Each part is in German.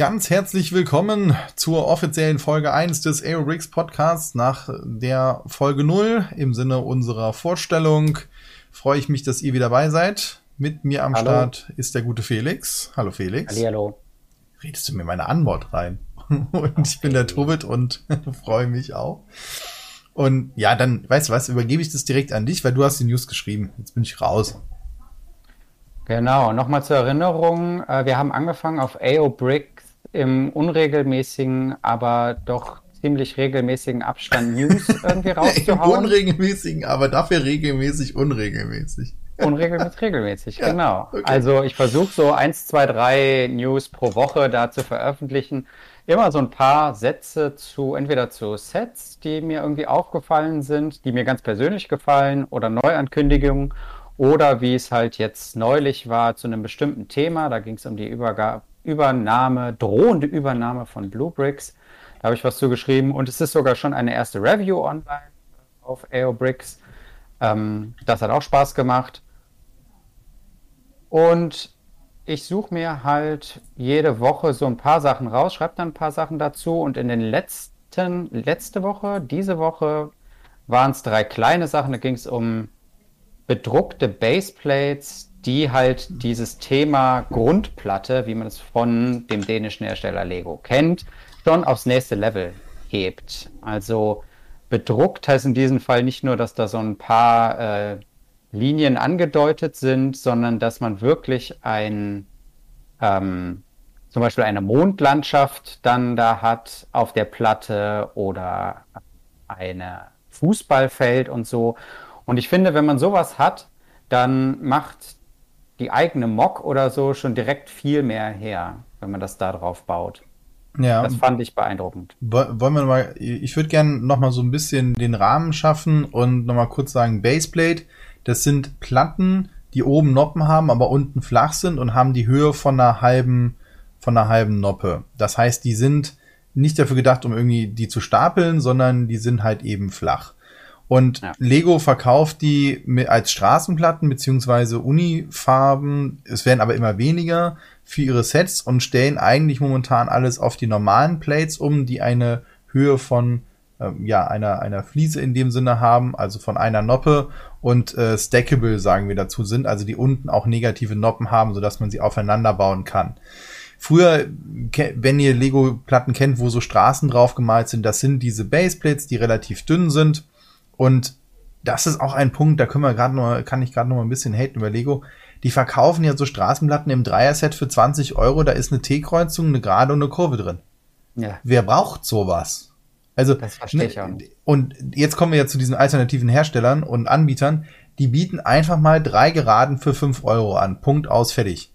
Ganz herzlich willkommen zur offiziellen Folge 1 des Aerobricks Podcasts. Nach der Folge 0 im Sinne unserer Vorstellung freue ich mich, dass ihr wieder dabei seid. Mit mir am Hallo. Start ist der gute Felix. Hallo Felix. Hallihallo. Redest du mir meine Antwort rein? Und ich bin der Tobit und freue mich auch. Und ja, dann, weißt du was, übergebe ich das direkt an dich, weil du hast die News geschrieben. Jetzt bin ich raus. Genau, nochmal zur Erinnerung, äh, wir haben angefangen auf AO Bricks im unregelmäßigen, aber doch ziemlich regelmäßigen Abstand News irgendwie Im rauszuhauen. unregelmäßigen, aber dafür regelmäßig unregelmäßig. Unregelmäßig, regelmäßig, Ja, genau. okay. Also ich versuche so eins, zwei, drei News pro Woche da zu veröffentlichen. Immer so ein paar Sätze zu, entweder zu Sets, die mir irgendwie aufgefallen sind, die mir ganz persönlich gefallen oder Neuankündigungen oder wie es halt jetzt neulich war zu einem bestimmten Thema. Da ging es um die Überga Übernahme, drohende Übernahme von Blue Bricks. Da habe ich was zugeschrieben und es ist sogar schon eine erste Review online auf AOBricks. Ähm, das hat auch Spaß gemacht. Und ich suche mir halt jede Woche so ein paar Sachen raus, schreibe dann ein paar Sachen dazu. Und in den letzten, letzte Woche, diese Woche, waren es drei kleine Sachen. Da ging es um bedruckte Baseplates, die halt dieses Thema Grundplatte, wie man es von dem dänischen Hersteller Lego kennt, schon aufs nächste Level hebt. Also bedruckt heißt in diesem Fall nicht nur, dass da so ein paar äh, Linien angedeutet sind, sondern dass man wirklich ein, ähm, zum Beispiel eine Mondlandschaft dann da hat auf der Platte oder eine Fußballfeld und so. Und ich finde, wenn man sowas hat, dann macht die eigene Mock oder so schon direkt viel mehr her, wenn man das da drauf baut. Ja, Das fand ich beeindruckend. Woll- Wollen wir mal, ich würde gerne noch mal so ein bisschen den Rahmen schaffen und noch mal kurz sagen, Baseplate, das sind Platten, die oben Noppen haben, aber unten flach sind und haben die Höhe von einer halben, von einer halben Noppe. Das heißt, die sind nicht dafür gedacht, um irgendwie die zu stapeln, sondern die sind halt eben flach. Und Ja. Lego verkauft die als Straßenplatten beziehungsweise Unifarben. Es werden aber immer weniger für ihre Sets und stellen eigentlich momentan alles auf die normalen Plates um, die eine Höhe von ähm, ja einer einer Fliese in dem Sinne haben, also von einer Noppe und äh, stackable sagen wir dazu sind, also die unten auch negative Noppen haben, sodass man sie aufeinander bauen kann. Früher, wenn ihr Lego-Platten kennt, wo so Straßen drauf gemalt sind, das sind diese Baseplates, die relativ dünn sind. Und das ist auch ein Punkt, da können wir gerade noch, kann ich gerade noch mal ein bisschen haten über Lego. Die verkaufen ja so Straßenplatten im Dreier-Set für 20 Euro. Da ist eine T-Kreuzung, eine Gerade und eine Kurve drin. Ja, Wer braucht sowas? Also, Das verstehe ich auch nicht. Und jetzt kommen wir ja zu diesen alternativen Herstellern und Anbietern. Die bieten einfach mal drei Geraden für 5 Euro an. Punkt aus, fertig.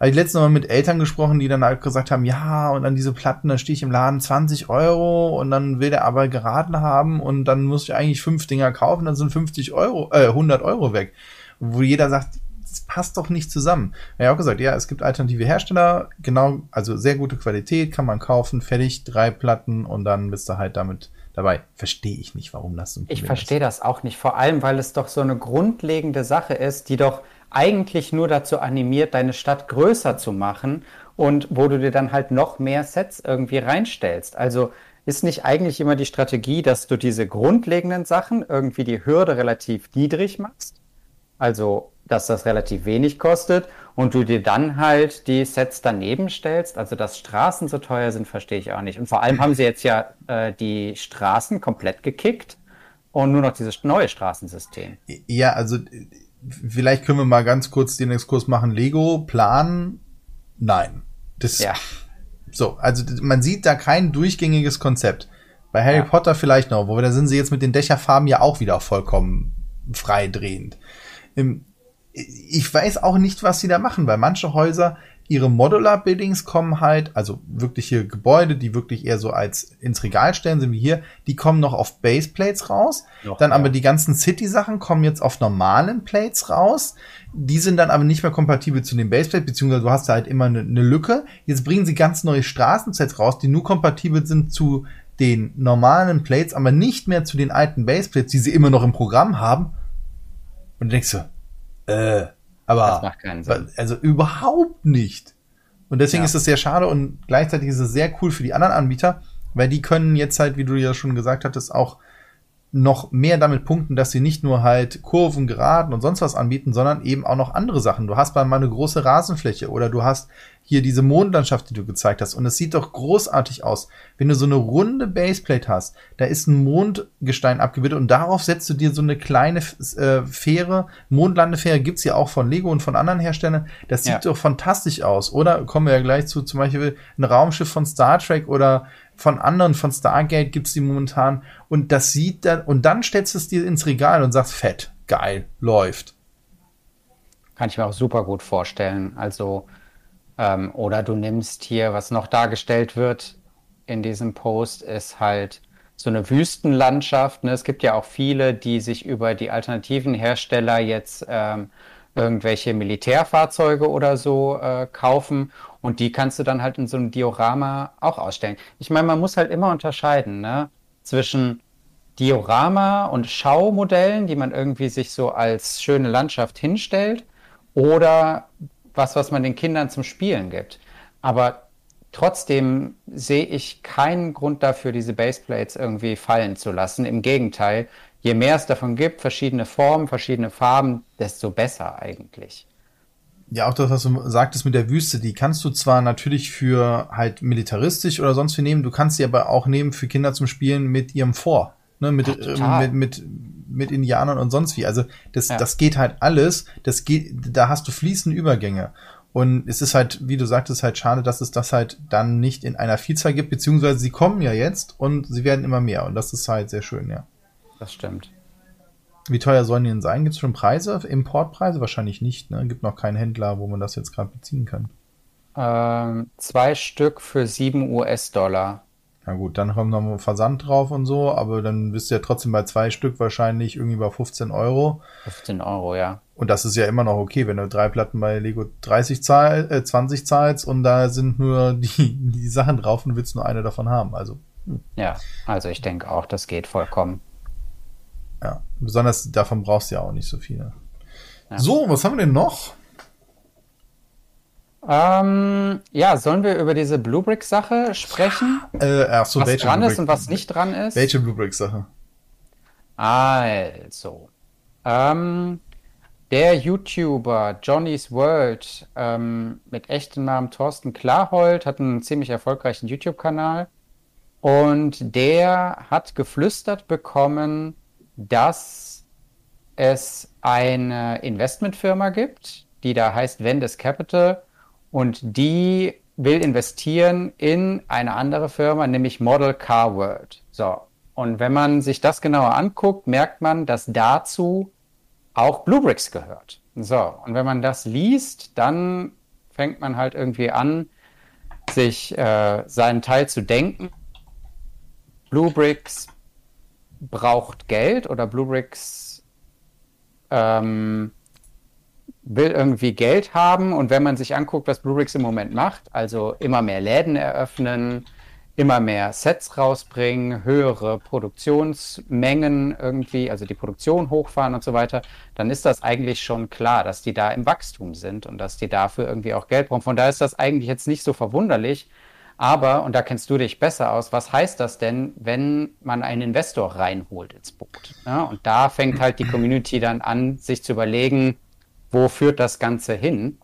Habe ich letztens mal mit Eltern gesprochen, die dann halt gesagt haben, ja, und dann diese Platten, da stehe ich im Laden 20 Euro und dann will der aber geraden haben und dann muss ich eigentlich fünf Dinger kaufen, dann sind 50 Euro, äh, 100 Euro weg. Wo jeder sagt, das passt doch nicht zusammen. Er hat auch gesagt, ja, es gibt alternative Hersteller, genau, also sehr gute Qualität, kann man kaufen, fertig, drei Platten und dann bist du halt damit dabei. Verstehe ich nicht, warum das so ein ich Problem verstehe das auch nicht, vor allem weil es doch so eine grundlegende Sache ist, die doch eigentlich nur dazu animiert, deine Stadt größer zu machen und wo du dir dann halt noch mehr Sets irgendwie reinstellst. Also ist nicht eigentlich immer die Strategie, dass du diese grundlegenden Sachen irgendwie die Hürde relativ niedrig machst? Also, dass das relativ wenig kostet und du dir dann halt die Sets daneben stellst. Also, dass Straßen so teuer sind, verstehe ich auch nicht. Und vor allem haben sie jetzt ja äh, die Straßen komplett gekickt und nur noch dieses neue Straßensystem. Ja, also vielleicht können wir mal ganz kurz den Exkurs machen. Lego, Plan, nein. Das, Ja, So, also man sieht da kein durchgängiges Konzept. Bei Harry Ja. Potter vielleicht noch, wo da sind sie jetzt mit den Dächerfarben ja auch wieder vollkommen freidrehend. Ich weiß auch nicht, was sie da machen, weil manche Häuser, ihre Modular-Buildings kommen halt, also wirkliche Gebäude, die wirklich eher so als ins Regal stellen, sind wie hier, die kommen noch auf Baseplates raus. Noch, dann ja. aber die ganzen City-Sachen kommen jetzt auf normalen Plates raus. Die sind dann aber nicht mehr kompatibel zu den Baseplates, beziehungsweise du hast da halt immer eine, eine Lücke. Jetzt bringen sie ganz neue Straßensets raus, die nur kompatibel sind zu den normalen Plates, aber nicht mehr zu den alten Baseplates, die sie immer noch im Programm haben. Und du denkst so, äh, aber das macht keinen Sinn. also überhaupt nicht. Und deswegen ja. ist es sehr schade und gleichzeitig ist es sehr cool für die anderen Anbieter, weil die können jetzt halt, wie du ja schon gesagt hattest, auch noch mehr damit punkten, dass sie nicht nur halt Kurven, Geraden und sonst was anbieten, sondern eben auch noch andere Sachen. Du hast mal eine große Rasenfläche oder du hast hier diese Mondlandschaft, die du gezeigt hast. Und es sieht doch großartig aus. Wenn du so eine runde Baseplate hast, da ist ein Mondgestein abgebildet und darauf setzt du dir so eine kleine äh, Fähre. Mondlandefähre gibt's ja auch von Lego und von anderen Herstellern. Das sieht ja. doch fantastisch aus. Oder kommen wir ja gleich zu zum Beispiel ein Raumschiff von Star Trek oder von anderen, von Stargate gibt's die momentan. Und das sieht dann, und dann stellst du es dir ins Regal und sagst, fett, geil, läuft. Kann ich mir auch super gut vorstellen. Also, ähm, oder du nimmst hier, was noch dargestellt wird in diesem Post, ist halt so eine Wüstenlandschaft. Ne? Es gibt ja auch viele, die sich über die alternativen Hersteller jetzt ähm, irgendwelche Militärfahrzeuge oder so äh, kaufen und die kannst du dann halt in so einem Diorama auch ausstellen. Ich meine, man muss halt immer unterscheiden ne? zwischen Diorama und Schaumodellen, die man irgendwie sich so als schöne Landschaft hinstellt oder was, was man den Kindern zum Spielen gibt. Aber trotzdem sehe ich keinen Grund dafür, diese Baseplates irgendwie fallen zu lassen. Im Gegenteil, je mehr es davon gibt, verschiedene Formen, verschiedene Farben, desto besser eigentlich. Ja, auch das, was du sagtest mit der Wüste, die kannst du zwar natürlich für halt militaristisch oder sonst wie nehmen, du kannst sie aber auch nehmen für Kinder zum Spielen mit ihrem Vor, ne, mit, ja, äh, mit, mit, mit Indianern und sonst wie. Also das, ja. das geht halt alles, das geht, da hast du fließende Übergänge. Und es ist halt, wie du sagtest, halt schade, dass es das halt dann nicht in einer Vielzahl gibt, beziehungsweise sie kommen ja jetzt und sie werden immer mehr. Und das ist halt sehr schön, ja. Das stimmt. Wie teuer sollen die denn sein? Gibt es schon Preise? Importpreise? Wahrscheinlich nicht. Ne? Gibt noch keinen Händler, wo man das jetzt gerade beziehen kann. Ähm, zwei Stück für sieben US-Dollar. Na gut, dann kommt noch Versand drauf und so, aber dann bist du ja trotzdem bei zwei Stück wahrscheinlich irgendwie bei 15 Euro. 15 Euro, ja. Und das ist ja immer noch okay, wenn du drei Platten bei Lego 30 zahl, äh, 20 zahlst und da sind nur die, die Sachen drauf und willst nur eine davon haben. Also. Hm. Ja, also ich denke auch, das geht vollkommen. Ja, besonders davon brauchst du ja auch nicht so viele. Ja. So, was haben wir denn noch? Ähm, ja, sollen wir über diese Bluebrick-Sache sprechen? Äh, ach so, was welche dran ist und was nicht dran ist? Welche Bluebrick-Sache? Also, ähm, der YouTuber Johnny's World ähm, mit echtem Namen Thorsten Klarhold hat einen ziemlich erfolgreichen YouTube-Kanal und der hat geflüstert bekommen, dass es eine Investmentfirma gibt, die da heißt Vendes Capital und die will investieren in eine andere Firma, nämlich Model Car World. So. Und wenn man sich das genauer anguckt, merkt man, dass dazu auch Bluebricks gehört. So. Und wenn man das liest, dann fängt man halt irgendwie an, sich äh, seinen Teil zu denken. Bluebricks braucht Geld oder Bluebricks ähm, will irgendwie Geld haben. Und wenn man sich anguckt, was Bluebricks im Moment macht, also immer mehr Läden eröffnen, immer mehr Sets rausbringen, höhere Produktionsmengen irgendwie, also die Produktion hochfahren und so weiter, dann ist das eigentlich schon klar, dass die da im Wachstum sind und dass die dafür irgendwie auch Geld brauchen. Von daher ist das eigentlich jetzt nicht so verwunderlich, aber, und da kennst du dich besser aus, was heißt das denn, wenn man einen Investor reinholt ins Boot? Ja, und da fängt halt die Community dann an, sich zu überlegen, wo führt das Ganze hin?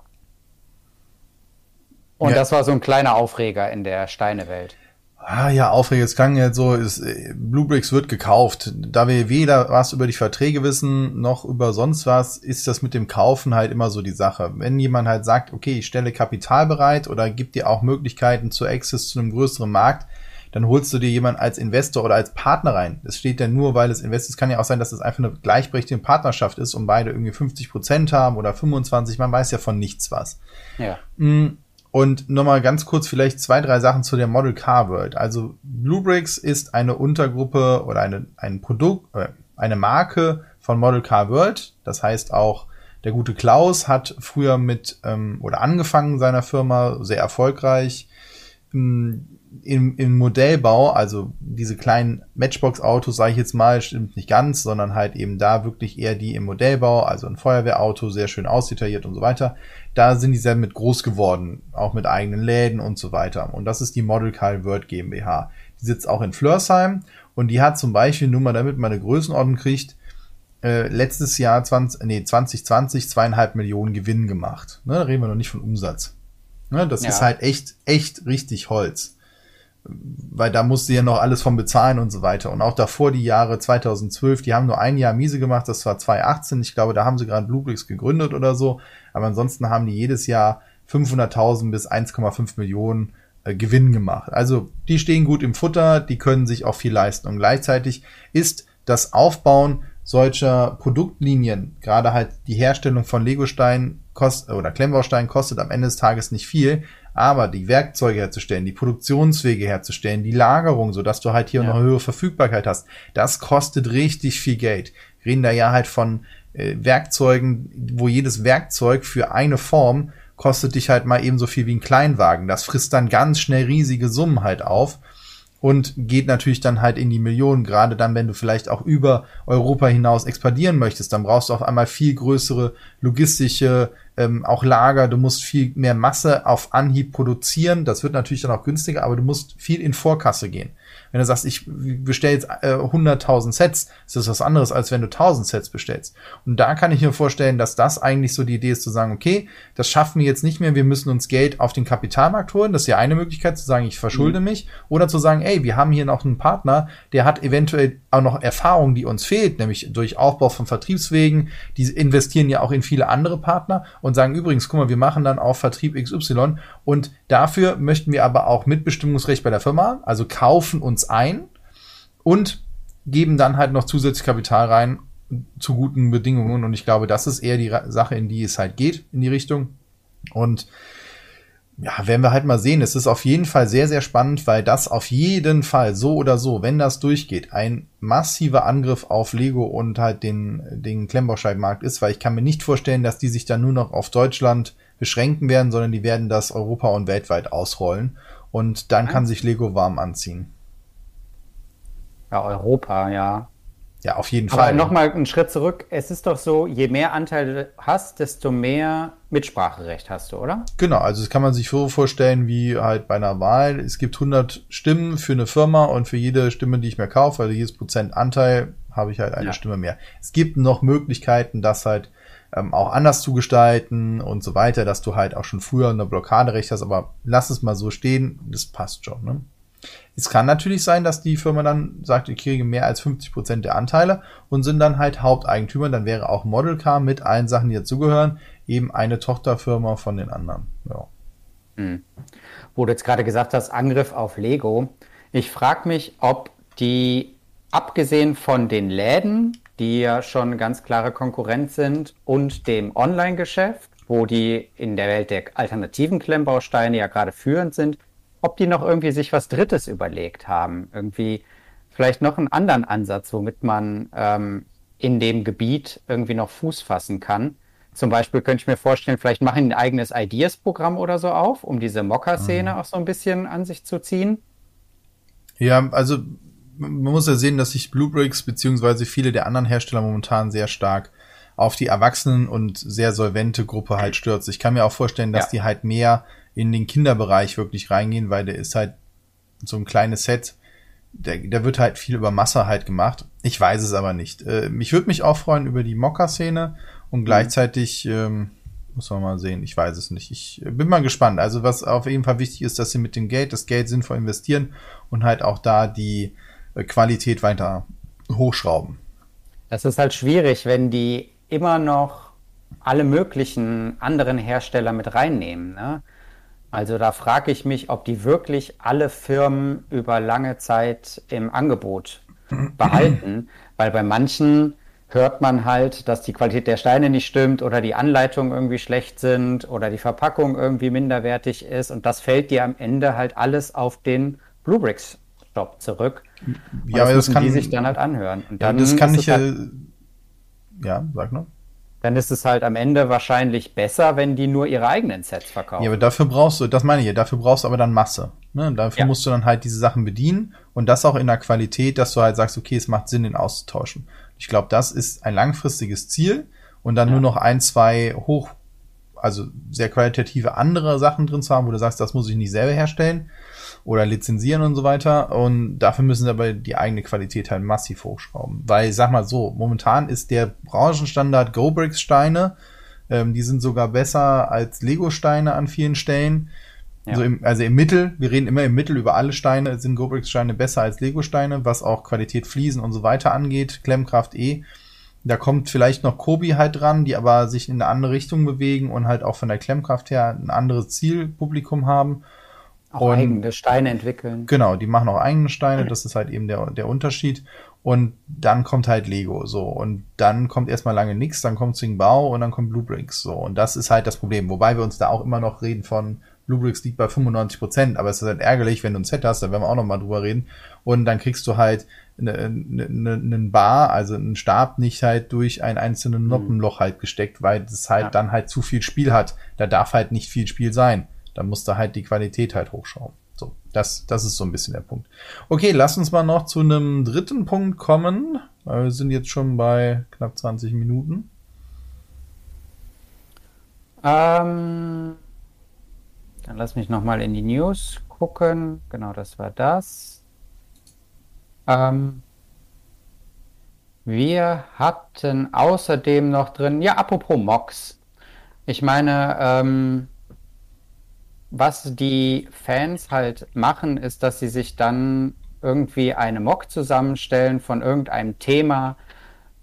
Und ja. das war so ein kleiner Aufreger in der Steinewelt. Ah ja, Aufreger, es klang jetzt so, ist, äh, Bluebricks wird gekauft. Da wir weder was über die Verträge wissen, noch über sonst was, ist das mit dem Kaufen halt immer so die Sache. Wenn jemand halt sagt, okay, ich stelle Kapital bereit oder gibt dir auch Möglichkeiten zu Access zu einem größeren Markt, dann holst du dir jemanden als Investor oder als Partner rein. Das steht ja nur, weil es Invest ist. kann ja auch sein, dass es einfach eine gleichberechtigte Partnerschaft ist und beide irgendwie 50 Prozent haben oder 25. Man weiß ja von nichts was. Ja. Mm, und nochmal ganz kurz vielleicht zwei, drei Sachen zu der Model Car World. Also Bluebricks ist eine Untergruppe oder eine, ein Produkt, äh, eine Marke von Model Car World. Das heißt auch, der gute Klaus hat früher mit ähm, oder angefangen seiner Firma sehr erfolgreich im, im Modellbau, also diese kleinen Matchbox-Autos, sage ich jetzt mal, stimmt nicht ganz, sondern halt eben da wirklich eher die im Modellbau, also ein Feuerwehrauto, sehr schön ausdetailliert und so weiter. Da sind die sehr mit groß geworden, auch mit eigenen Läden und so weiter. Und das ist die Model Car World GmbH. Die sitzt auch in Flörsheim und die hat zum Beispiel, nur mal damit man eine Größenordnung kriegt, äh, letztes Jahr 20, nee, 2020 zweieinhalb Millionen Gewinn gemacht. Ne, da reden wir noch nicht von Umsatz. Ne, das ja. ist halt echt, echt richtig Holz. Weil da musste ja noch alles von bezahlen und so weiter. Und auch davor die Jahre 2012, die haben nur ein Jahr miese gemacht, das war 2018. Ich glaube, da haben sie gerade Bluebricks gegründet oder so. Aber ansonsten haben die jedes Jahr 500.000 bis 1,5 Millionen äh, Gewinn gemacht. Also die stehen gut im Futter, die können sich auch viel leisten. Und gleichzeitig ist das Aufbauen solcher Produktlinien, gerade halt die Herstellung von Legosteinen kostet oder Klemmbausteinen kostet am Ende des Tages nicht viel, aber die Werkzeuge herzustellen, die Produktionswege herzustellen, die Lagerung, so dass du halt hier ja. eine höhere Verfügbarkeit hast, das kostet richtig viel Geld. Wir reden da ja halt von äh, Werkzeugen, wo jedes Werkzeug für eine Form kostet dich halt mal ebenso viel wie ein Kleinwagen. Das frisst dann ganz schnell riesige Summen halt auf und geht natürlich dann halt in die Millionen, gerade dann, wenn du vielleicht auch über Europa hinaus expandieren möchtest, dann brauchst du auf einmal viel größere logistische, ähm, auch Lager, du musst viel mehr Masse auf Anhieb produzieren, das wird natürlich dann auch günstiger, aber du musst viel in Vorkasse gehen. Wenn du sagst, ich bestelle jetzt äh, 100.000 Sets, ist das was anderes, als wenn du 1000 Sets bestellst. Und da kann ich mir vorstellen, dass das eigentlich so die Idee ist, zu sagen, okay, das schaffen wir jetzt nicht mehr, wir müssen uns Geld auf den Kapitalmarkt holen. Das ist ja eine Möglichkeit, zu sagen, ich verschulde mhm. mich. Oder zu sagen, ey, wir haben hier noch einen Partner, der hat eventuell auch noch Erfahrung, die uns fehlt, nämlich durch Aufbau von Vertriebswegen. Die investieren ja auch in viele andere Partner und sagen übrigens, guck mal, wir machen dann auch Vertrieb XY und dafür möchten wir aber auch Mitbestimmungsrecht bei der Firma, also kaufen uns ein und geben dann halt noch zusätzlich Kapital rein zu guten Bedingungen. Und ich glaube, das ist eher die Sache, in die es halt geht, in die Richtung. Und ja, werden wir halt mal sehen. Es ist auf jeden Fall sehr, sehr spannend, weil das auf jeden Fall so oder so, wenn das durchgeht, ein massiver Angriff auf Lego und halt den, den Klemmbauscheibenmarkt ist, weil ich kann mir nicht vorstellen, dass die sich dann nur noch auf Deutschland beschränken werden, sondern die werden das Europa und weltweit ausrollen. Und dann kann sich Lego warm anziehen. Ja, Europa, ja. Ja, auf jeden Aber Fall. Aber nochmal einen Schritt zurück. Es ist doch so, je mehr Anteile du hast, desto mehr Mitspracherecht hast du, oder? Genau, also das kann man sich so vorstellen wie halt bei einer Wahl. Es gibt 100 Stimmen für eine Firma und für jede Stimme, die ich mir kaufe, also jedes Prozent Anteil, habe ich halt eine ja. Stimme mehr. Es gibt noch Möglichkeiten, das halt ähm, auch anders zu gestalten und so weiter, dass du halt auch schon früher eine Blockaderecht hast, aber lass es mal so stehen, das passt schon. Ne? Es kann natürlich sein, dass die Firma dann sagt, ich kriege mehr als 50 Prozent der Anteile und sind dann halt Haupteigentümer. Dann wäre auch Model Car mit allen Sachen, die dazugehören, eben eine Tochterfirma von den anderen. Ja. Hm. Wo du jetzt gerade gesagt hast, Angriff auf Lego. Ich frage mich, ob die, abgesehen von den Läden, die ja schon ganz klare Konkurrent sind, und dem Online-Geschäft, wo die in der Welt der alternativen Klemmbausteine ja gerade führend sind, ob die noch irgendwie sich was Drittes überlegt haben. Irgendwie vielleicht noch einen anderen Ansatz, womit man ähm, in dem Gebiet irgendwie noch Fuß fassen kann. Zum Beispiel könnte ich mir vorstellen, vielleicht machen ein eigenes Ideas-Programm oder so auf, um diese Mocker-Szene mhm. auch so ein bisschen an sich zu ziehen. Ja, also man muss ja sehen, dass sich Bluebricks beziehungsweise viele der anderen Hersteller momentan sehr stark auf die Erwachsenen und sehr solvente Gruppe halt stürzt. Ich kann mir auch vorstellen, dass ja. die halt mehr in den Kinderbereich wirklich reingehen, weil der ist halt so ein kleines Set. Der, der wird halt viel über Masse halt gemacht. Ich weiß es aber nicht. Äh, ich würde mich auch freuen über die Mocker-Szene und mhm. gleichzeitig ähm, muss man mal sehen. Ich weiß es nicht. Ich bin mal gespannt. Also was auf jeden Fall wichtig ist, dass sie mit dem Geld, das Geld sinnvoll investieren und halt auch da die äh, Qualität weiter hochschrauben. Das ist halt schwierig, wenn die immer noch alle möglichen anderen Hersteller mit reinnehmen. Ne? Also da frage ich mich, ob die wirklich alle Firmen über lange Zeit im Angebot behalten, weil bei manchen hört man halt, dass die Qualität der Steine nicht stimmt oder die Anleitungen irgendwie schlecht sind oder die Verpackung irgendwie minderwertig ist und das fällt dir am Ende halt alles auf den Bluebricks Shop zurück. Ja, aber das kann die sich dann halt anhören. Und ja, das kann ich halt ja, sag noch. Dann ist es halt am Ende wahrscheinlich besser, wenn die nur ihre eigenen Sets verkaufen. Ja, aber dafür brauchst du, das meine ich ja, dafür brauchst du aber dann Masse. Ne? Dafür ja. musst du dann halt diese Sachen bedienen und das auch in der Qualität, dass du halt sagst, okay, es macht Sinn, den auszutauschen. Ich glaube, das ist ein langfristiges Ziel und dann ja. nur noch ein, zwei hoch, also sehr qualitative andere Sachen drin zu haben, wo du sagst, das muss ich nicht selber herstellen oder lizenzieren und so weiter. Und dafür müssen sie aber die eigene Qualität halt massiv hochschrauben. Weil, sag mal so, momentan ist der Branchenstandard GoBricks-Steine, ähm, die sind sogar besser als Lego-Steine an vielen Stellen. Ja. Also, im, also im Mittel, wir reden immer im Mittel über alle Steine, sind GoBricks-Steine besser als Lego-Steine, was auch Qualität Fliesen und so weiter angeht, Klemmkraft eh. Da kommt vielleicht noch Kobi halt dran, die aber sich in eine andere Richtung bewegen und halt auch von der Klemmkraft her ein anderes Zielpublikum haben. Auch und, eigene Steine entwickeln. Genau, die machen auch eigene Steine, das ist halt eben der, der Unterschied. Und dann kommt halt Lego, so. Und dann kommt erstmal lange nichts, dann kommt Bau und dann kommt Bluebricks, so. Und das ist halt das Problem. Wobei wir uns da auch immer noch reden von, Bluebricks liegt bei 95 Prozent, aber es ist halt ärgerlich, wenn du ein Set hast, da werden wir auch noch mal drüber reden. Und dann kriegst du halt einen ne, ne, ne Bar, also einen Stab nicht halt durch ein einzelnes mhm. Noppenloch halt gesteckt, weil das halt ja. dann halt zu viel Spiel hat. Da darf halt nicht viel Spiel sein. Da musst du halt die Qualität halt hochschrauben. So, das, das ist so ein bisschen der Punkt. Okay, lass uns mal noch zu einem dritten Punkt kommen. Wir sind jetzt schon bei knapp 20 Minuten. Ähm, dann lass mich noch mal in die News gucken. Genau, das war das. Ähm, wir hatten außerdem noch drin, ja, apropos Mox. Ich meine, ähm, was die Fans halt machen, ist, dass sie sich dann irgendwie eine Mock zusammenstellen von irgendeinem Thema,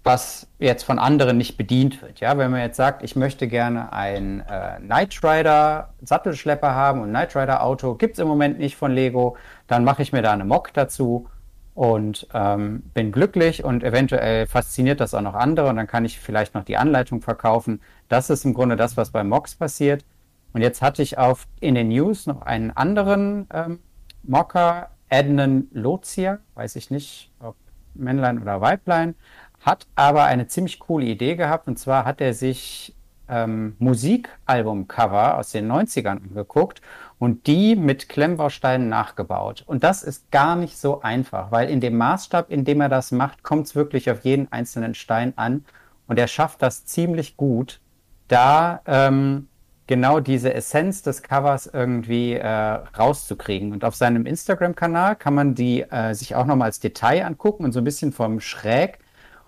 was jetzt von anderen nicht bedient wird. Ja, wenn man jetzt sagt, ich möchte gerne ein äh, Knight Rider Sattelschlepper haben und Knight Rider Auto gibt es im Moment nicht von Lego, dann mache ich mir da eine Mock dazu und ähm, bin glücklich und eventuell fasziniert das auch noch andere und dann kann ich vielleicht noch die Anleitung verkaufen. Das ist im Grunde das, was bei Mocks passiert. Und jetzt hatte ich auf, in den News noch einen anderen ähm, Mocker, Adnan Lozia, weiß ich nicht, ob Männlein oder Weiblein, hat aber eine ziemlich coole Idee gehabt. Und zwar hat er sich ähm, Musikalbumcover aus den 90ern angeguckt und die mit Klemmbausteinen nachgebaut. Und das ist gar nicht so einfach, weil in dem Maßstab, in dem er das macht, kommt es wirklich auf jeden einzelnen Stein an. Und er schafft das ziemlich gut, da ähm, genau diese Essenz des Covers irgendwie äh, rauszukriegen. Und auf seinem Instagram-Kanal kann man die äh, sich auch nochmal als Detail angucken und so ein bisschen vom Schräg.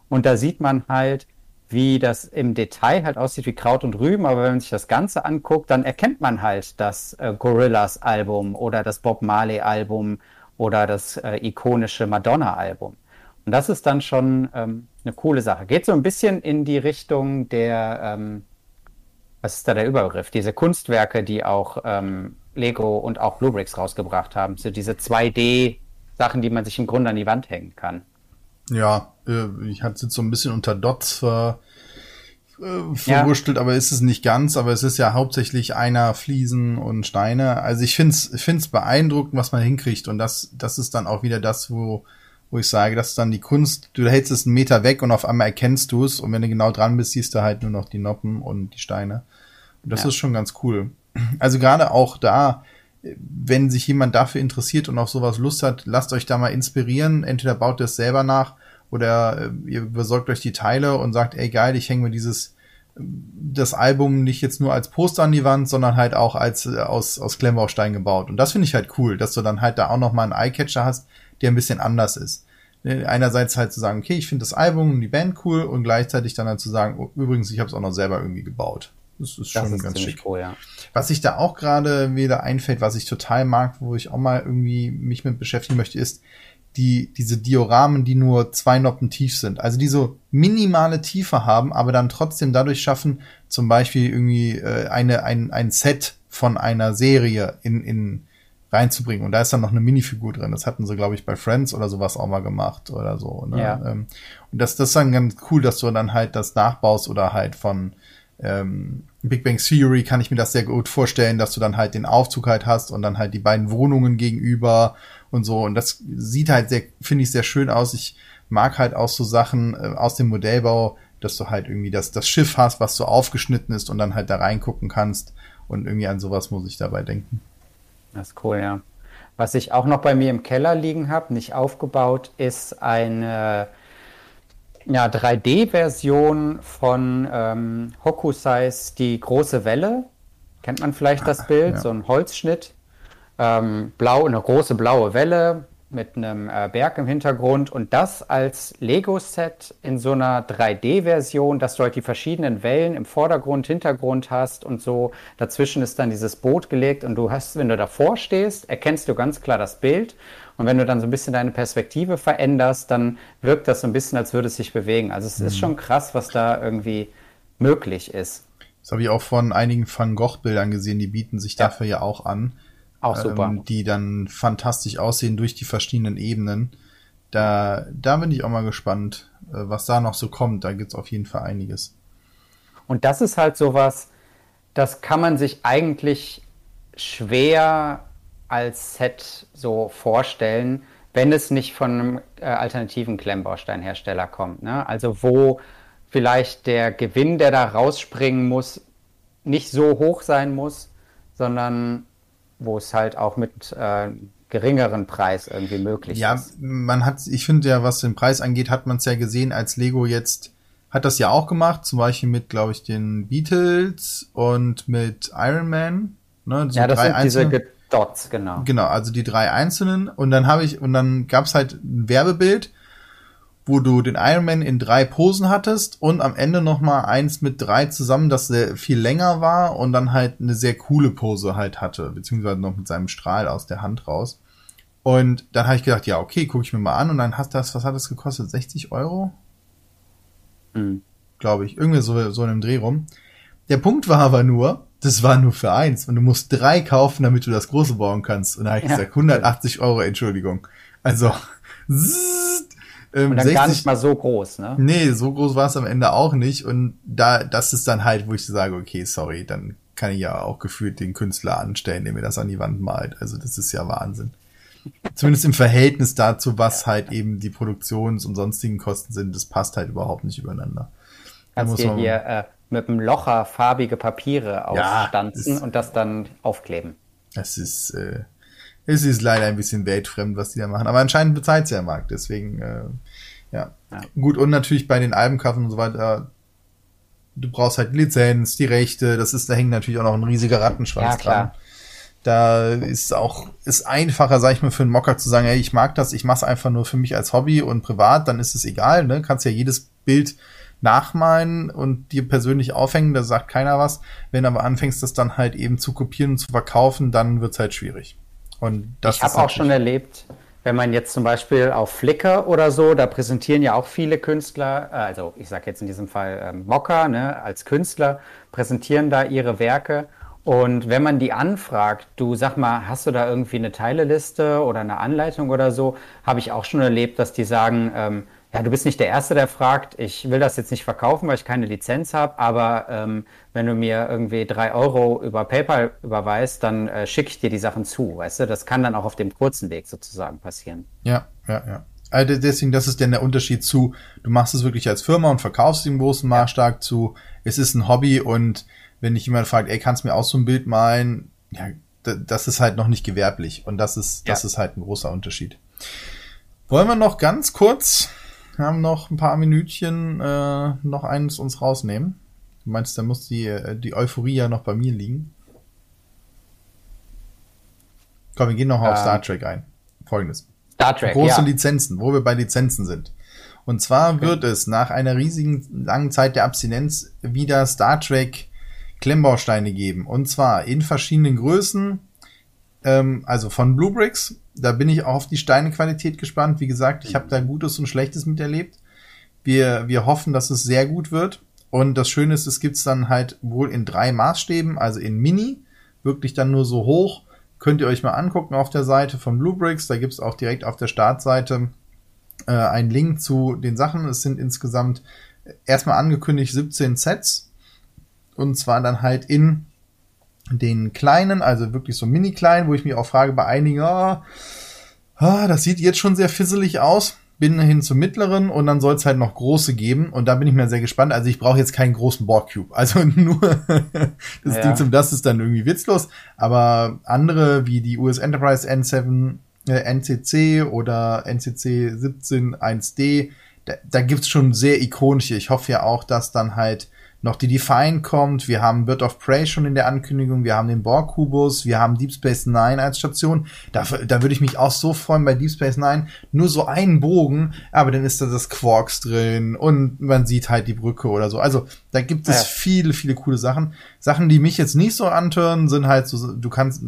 Und da sieht man halt, wie das im Detail halt aussieht wie Kraut und Rüben, aber wenn man sich das Ganze anguckt, dann erkennt man halt das äh, Gorillas Album oder das Bob Marley Album oder das äh, ikonische Madonna Album. Und das ist dann schon ähm, eine coole Sache. Geht so ein bisschen in die Richtung der ähm, was ist da der Überbegriff? Diese Kunstwerke, die auch ähm, Lego und auch Bluebricks rausgebracht haben. So diese 2D-Sachen, die man sich im Grunde an die Wand hängen kann. Ja, äh, ich hatte jetzt so ein bisschen unter Dots ver, äh, verwurstelt, ja. aber ist es nicht ganz, aber es ist ja hauptsächlich einer Fliesen und Steine. Also ich finde es ich find's beeindruckend, was man hinkriegt und das, das ist dann auch wieder das, wo wo ich sage, das ist dann die Kunst, du hältst es einen Meter weg und auf einmal erkennst du es und wenn du genau dran bist, siehst du halt nur noch die Noppen und die Steine. Und das ja. ist schon ganz cool. Also gerade auch da, wenn sich jemand dafür interessiert und auf sowas Lust hat, lasst euch da mal inspirieren. Entweder baut ihr es selber nach oder äh, ihr besorgt euch die Teile und sagt, ey geil, ich hänge mir dieses das Album nicht jetzt nur als Poster an die Wand, sondern halt auch als äh, aus aus Klemmbaustein gebaut. Und das finde ich halt cool, dass du dann halt da auch noch mal einen Eyecatcher hast, der ein bisschen anders ist. Äh, einerseits halt zu sagen, okay, ich finde das Album und die Band cool und gleichzeitig dann halt zu sagen, oh, übrigens, ich habe es auch noch selber irgendwie gebaut. Das ist schon das ist ganz schick. Cool, ja. Was sich da auch gerade wieder einfällt, was ich total mag, wo ich auch mal irgendwie mich mit beschäftigen möchte, ist die, diese Dioramen, die nur zwei Noppen tief sind. Also die so minimale Tiefe haben, aber dann trotzdem dadurch schaffen, zum Beispiel irgendwie äh, eine, ein, ein Set von einer Serie in, in, reinzubringen. Und da ist dann noch eine Minifigur drin. Das hatten sie, glaube ich, bei Friends oder sowas auch mal gemacht oder so. Ne? Ja. Ähm, und das, das ist dann ganz cool, dass du dann halt das nachbaust oder halt von ähm, Big Bang Theory kann ich mir das sehr gut vorstellen, dass du dann halt den Aufzug halt hast und dann halt die beiden Wohnungen gegenüber und so. Und das sieht halt sehr, finde ich, sehr schön aus. Ich mag halt auch so Sachen äh, aus dem Modellbau, dass du halt irgendwie das, das Schiff hast, was so aufgeschnitten ist und dann halt da reingucken kannst. Und irgendwie an sowas muss ich dabei denken. Das ist cool, ja. Was ich auch noch bei mir im Keller liegen habe, nicht aufgebaut, ist eine ja, 3D-Version von ähm, Hokusais Die große Welle. Kennt man vielleicht das Bild? Ja. So ein Holzschnitt. Ähm, blau, eine große blaue Welle, mit einem äh, Berg im Hintergrund und das als Lego-Set in so einer 3D-Version, dass du halt die verschiedenen Wellen im Vordergrund, Hintergrund hast und so. Dazwischen ist dann dieses Boot gelegt und du hast, wenn du davor stehst, erkennst du ganz klar das Bild. Und wenn du dann so ein bisschen deine Perspektive veränderst, dann wirkt das so ein bisschen, als würde es sich bewegen. Also es mhm. ist schon krass, was da irgendwie möglich ist. Das habe ich auch von einigen Van Gogh-Bildern gesehen, die bieten sich ja. dafür ja auch an. Auch super. Ähm, die dann fantastisch aussehen durch die verschiedenen Ebenen. Da, da bin ich auch mal gespannt, äh, was da noch so kommt. Da gibt's auf jeden Fall einiges. Und das ist halt sowas, das kann man sich eigentlich schwer als Set so vorstellen, wenn es nicht von einem äh, alternativen Klemmbausteinhersteller kommt. Ne? Also wo vielleicht der Gewinn, der da rausspringen muss, nicht so hoch sein muss, sondern wo es halt auch mit äh, geringeren Preis irgendwie möglich ja, ist. Ja, man hat, ich finde ja, was den Preis angeht, hat man es ja gesehen, als Lego jetzt hat das ja auch gemacht, zum Beispiel mit, glaube ich, den Beatles und mit Iron Man. Ne, so ja, das sind einzelne. diese Dots, genau. Genau, also die drei einzelnen. Und dann habe ich, und dann gab's halt ein Werbebild wo du den Ironman in drei Posen hattest und am Ende noch mal eins mit drei zusammen, das sehr viel länger war und dann halt eine sehr coole Pose halt hatte, beziehungsweise noch mit seinem Strahl aus der Hand raus. Und dann habe ich gedacht, ja, okay, gucke ich mir mal an und dann hast das, was hat das gekostet? 60 Euro? Mhm. Glaube ich. Irgendwie so, so in einem Dreh rum. Der Punkt war aber nur, das war nur für eins und du musst drei kaufen, damit du das große bauen kannst. Und da habe ich ja. gesagt, 180 Euro, Entschuldigung. Also, zzz, ähm, und dann 60, gar nicht mal so groß, ne? Nee, so groß war es am Ende auch nicht. Und da, das ist dann halt, wo ich sage, okay, sorry, dann kann ich ja auch gefühlt den Künstler anstellen, der mir das an die Wand malt. Also das ist ja Wahnsinn. Zumindest im Verhältnis dazu, was halt eben die Produktions- und sonstigen Kosten sind, das passt halt überhaupt nicht übereinander. Kannst dir hier äh, mit dem Locher farbige Papiere aufstanzen ja, und das dann aufkleben. Das ist, äh, es ist leider ein bisschen weltfremd, was die da machen. Aber anscheinend bezahlt sie der Markt. Deswegen, äh, ja. ja. Gut, und natürlich bei den Albenkaffen und so weiter, du brauchst halt Lizenz, die Rechte, das ist, da hängt natürlich auch noch ein riesiger Rattenschwanz ja, dran. Da ist auch, ist einfacher, sag ich mal, für einen Mocker zu sagen, hey, ich mag das, ich mach's einfach nur für mich als Hobby und privat, dann ist es egal, ne? Kannst ja jedes Bild nachmalen und dir persönlich aufhängen, da sagt keiner was. Wenn aber anfängst, das dann halt eben zu kopieren und zu verkaufen, dann wird's halt schwierig. Und das ich habe auch schon erlebt, wenn man jetzt zum Beispiel auf Flickr oder so, da präsentieren ja auch viele Künstler, äh, also ich sage jetzt in diesem Fall ähm, Mocker, ne, als Künstler, präsentieren da ihre Werke. Und wenn man die anfragt, du sag mal, hast du da irgendwie eine Teileliste oder eine Anleitung oder so, habe ich auch schon erlebt, dass die sagen, ähm, ja, du bist nicht der Erste, der fragt, ich will das jetzt nicht verkaufen, weil ich keine Lizenz habe, aber ähm, wenn du mir irgendwie drei Euro über PayPal überweist, dann äh, schicke ich dir die Sachen zu, weißt du? Das kann dann auch auf dem kurzen Weg sozusagen passieren. Ja, ja, ja. Also deswegen, das ist denn der Unterschied zu, du machst es wirklich als Firma und verkaufst im großen Maßstab ja. zu, es ist ein Hobby und wenn dich jemand fragt, ey, kannst du mir auch so ein Bild malen? Ja, das ist halt noch nicht gewerblich und das ist, das ja. ist halt ein großer Unterschied. Wollen wir noch ganz kurz haben noch ein paar Minütchen äh, noch eines uns rausnehmen. Du meinst, da muss die, äh, die Euphorie ja noch bei mir liegen. Komm, wir gehen noch mal auf ähm, Star Trek ein. Folgendes. Star Trek, Große ja. Lizenzen, wo wir bei Lizenzen sind. Und zwar okay. wird es nach einer riesigen langen Zeit der Abstinenz wieder Star Trek Klemmbausteine geben. Und zwar in verschiedenen Größen, ähm, also von Blue Bricks da bin ich auch auf die Steinequalität gespannt. Wie gesagt, ich habe da Gutes und Schlechtes miterlebt. Wir, wir hoffen, dass es sehr gut wird. Und das Schöne ist, es gibt's dann halt wohl in drei Maßstäben, also in Mini, wirklich dann nur so hoch. Könnt ihr euch mal angucken auf der Seite von Bluebricks. Da gibt's auch direkt auf der Startseite äh, einen Link zu den Sachen. Es sind insgesamt erstmal angekündigt 17 Sets. Und zwar dann halt in den kleinen, also wirklich so mini klein, wo ich mich auch frage bei einigen, oh, oh, das sieht jetzt schon sehr fisselig aus. bin hin zum mittleren und dann soll es halt noch große geben und da bin ich mir sehr gespannt. Also ich brauche jetzt keinen großen Borg Cube. Also nur das ja. Ding zum das ist dann irgendwie witzlos. Aber andere wie die US Enterprise N7 äh, NCC oder NCC 17 1D, da, da gibt's schon sehr ikonische. Ich hoffe ja auch, dass dann halt noch die Define kommt, wir haben Bird of Prey schon in der Ankündigung, wir haben den Borg-Kubus, wir haben Deep Space Nine als Station. Da, da würde ich mich auch so freuen bei Deep Space Nine. Nur so einen Bogen, aber dann ist da das Quarks drin und man sieht halt die Brücke oder so. Also da gibt es ja. viele, viele coole Sachen. Sachen, die mich jetzt nicht so antören, sind halt so, du kannst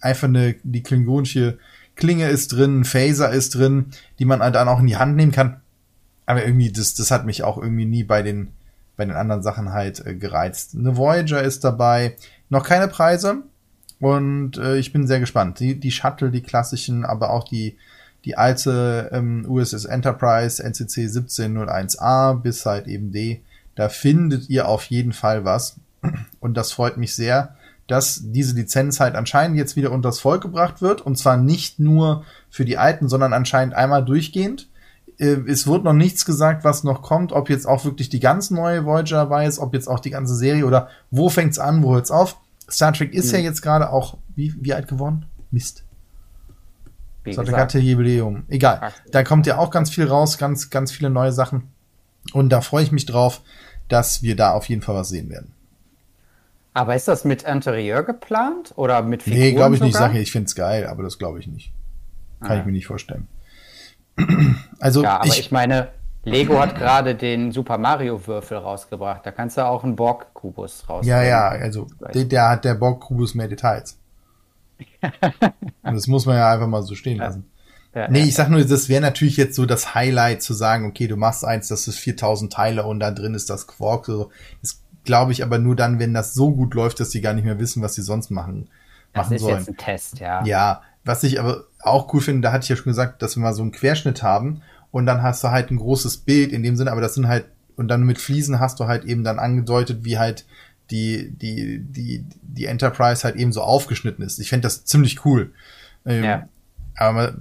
einfach eine, die klingonische Klinge ist drin, Phaser ist drin, die man halt dann auch in die Hand nehmen kann. Aber irgendwie, das, das hat mich auch irgendwie nie bei den bei den anderen Sachen halt äh, gereizt. Eine Voyager ist dabei, noch keine Preise. Und äh, ich bin sehr gespannt. Die, die Shuttle, die klassischen, aber auch die die alte ähm, USS Enterprise NCC 1701A bis halt eben D, da findet ihr auf jeden Fall was. Und das freut mich sehr, dass diese Lizenz halt anscheinend jetzt wieder unters Volk gebracht wird. Und zwar nicht nur für die alten, sondern anscheinend einmal durchgehend es wurde noch nichts gesagt, was noch kommt, ob jetzt auch wirklich die ganz neue Voyager dabei ist, ob jetzt auch die ganze Serie oder wo fängt's an, wo hört's auf. Star Trek ist mhm. ja jetzt gerade auch, wie, wie alt geworden? Mist. Star Trek hatte Jubiläum. Egal. Da kommt ja auch ganz viel raus, ganz, ganz viele neue Sachen. Und da freue ich mich drauf, dass wir da auf jeden Fall was sehen werden. Aber ist das mit Interieur geplant oder mit Figuren Nee, glaube ich sogar? nicht. Sag ich, ich finde es geil, aber das glaube ich nicht. Kann ah. ich mir nicht vorstellen. Also ja, aber ich, ich meine, Lego hat gerade den Super Mario Würfel rausgebracht. Da kannst du auch einen Borg Kubus raus. Ja, ja, also der, der hat der Borg Kubus mehr Details. das muss man ja einfach mal so stehen lassen. Ja, nee, ja, ich sag nur, das wäre natürlich jetzt so das Highlight zu sagen, okay, du machst eins, das ist 4000 Teile und da drin ist das Quark. So. Das glaube ich aber nur dann, wenn das so gut läuft, dass sie gar nicht mehr wissen, was sie sonst machen, machen sollen. Das ist jetzt ein Test, ja. Ja, was ich aber auch cool finde, da hatte ich ja schon gesagt, dass wir mal so einen Querschnitt haben und dann hast du halt ein großes Bild in dem Sinne, aber das sind halt, und dann mit Fliesen hast du halt eben dann angedeutet, wie halt die, die, die, die Enterprise halt eben so aufgeschnitten ist. Ich fände das ziemlich cool. Ähm, ja. Aber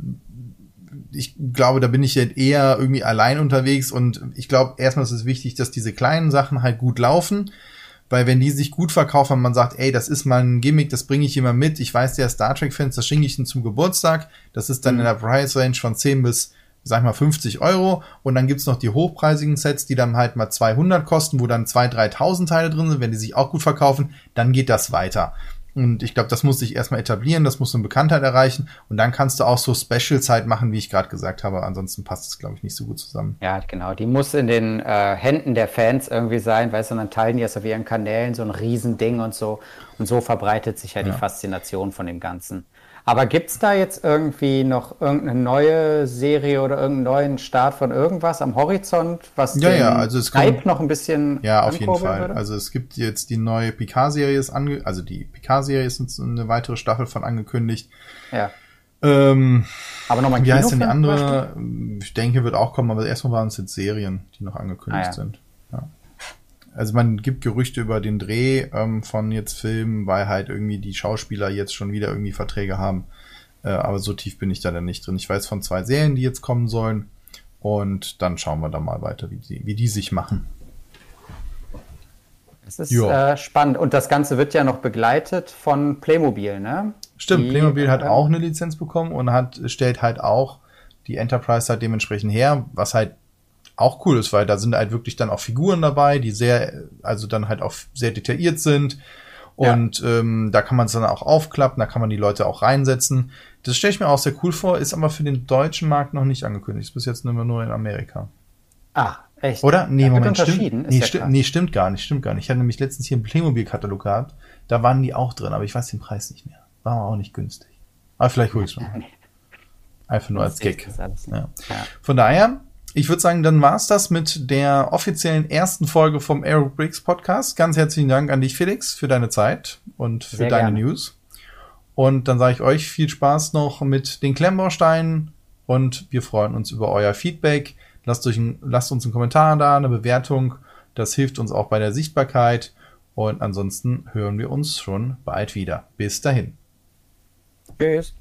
ich glaube, da bin ich jetzt eher irgendwie allein unterwegs und ich glaube, erstmal ist es wichtig, dass diese kleinen Sachen halt gut laufen weil wenn die sich gut verkaufen und man sagt, ey, das ist mal ein Gimmick, das bringe ich immer mit, ich weiß, der Star Trek-Fans, das schenke ich ihnen zum Geburtstag, das ist dann mhm. in der Price Range von 10 bis sag ich mal 50 Euro und dann gibt's noch die hochpreisigen Sets, die dann halt mal 200 kosten, wo dann 2.000, 3.000 Teile drin sind, wenn die sich auch gut verkaufen, dann geht das weiter. Und ich glaube, das muss sich erstmal etablieren, das muss eine Bekanntheit erreichen und dann kannst du auch so Special-Zeit machen, wie ich gerade gesagt habe. Ansonsten passt es, glaube ich, nicht so gut zusammen. Ja, genau. Die muss in den äh, Händen der Fans irgendwie sein, weißt du, und dann teilen die es auf ihren Kanälen, so ein Riesending und so. Und so verbreitet sich ja, ja. die Faszination von dem Ganzen. Aber gibt es da jetzt irgendwie noch irgendeine neue Serie oder irgendeinen neuen Start von irgendwas am Horizont, was ja, den ja, also es Hype kommt, noch ein bisschen Ja, auf jeden Fall. Würde? Also es gibt jetzt die neue Picard-Serie, ist ange also die Picard-Serie ist eine weitere Staffel von angekündigt. Ja. Ähm, aber nochmal Wie heißt denn die andere? Ich denke, wird auch kommen, aber erstmal waren es jetzt Serien, die noch angekündigt ah, ja. sind. Also man gibt Gerüchte über den Dreh ähm, von jetzt Filmen, weil halt irgendwie die Schauspieler jetzt schon wieder irgendwie Verträge haben. Äh, aber so tief bin ich da dann nicht drin. Ich weiß von zwei Serien, die jetzt kommen sollen. Und dann schauen wir da mal weiter, wie die, wie die sich machen. Das ist äh, spannend. Und das Ganze wird ja noch begleitet von Playmobil, ne? Stimmt, die, Playmobil hat äh, auch eine Lizenz bekommen und hat, stellt halt auch die Enterprise halt dementsprechend her, was halt auch cool ist, weil da sind halt wirklich dann auch Figuren dabei, die sehr, also dann halt auch sehr detailliert sind. Und ja. ähm, da kann man es dann auch aufklappen, da kann man die Leute auch reinsetzen. Das stelle ich mir auch sehr cool vor, ist aber für den deutschen Markt noch nicht angekündigt. Ist bis jetzt nur, nur in Amerika. Ah, echt? Oder? Nee, ja, Moment, stimmt, nee, ja sti nee, stimmt gar nicht, stimmt gar nicht. Ich hatte nämlich letztens hier einen Playmobil-Katalog gehabt, da waren die auch drin, aber ich weiß den Preis nicht mehr. War auch nicht günstig. Aber vielleicht hol ich es noch. Einfach nur als Gag. Ja. Von daher, ich würde sagen, dann war's das mit der offiziellen ersten Folge vom Aerobricks Podcast. Ganz herzlichen Dank an dich, Felix, für deine Zeit und für Sehr deine gerne. News. Und dann sage ich euch viel Spaß noch mit den Klemmbausteinen und wir freuen uns über euer Feedback. Lasst, euch ein, lasst uns einen Kommentar da, eine Bewertung. Das hilft uns auch bei der Sichtbarkeit. Und ansonsten hören wir uns schon bald wieder. Bis dahin. Tschüss.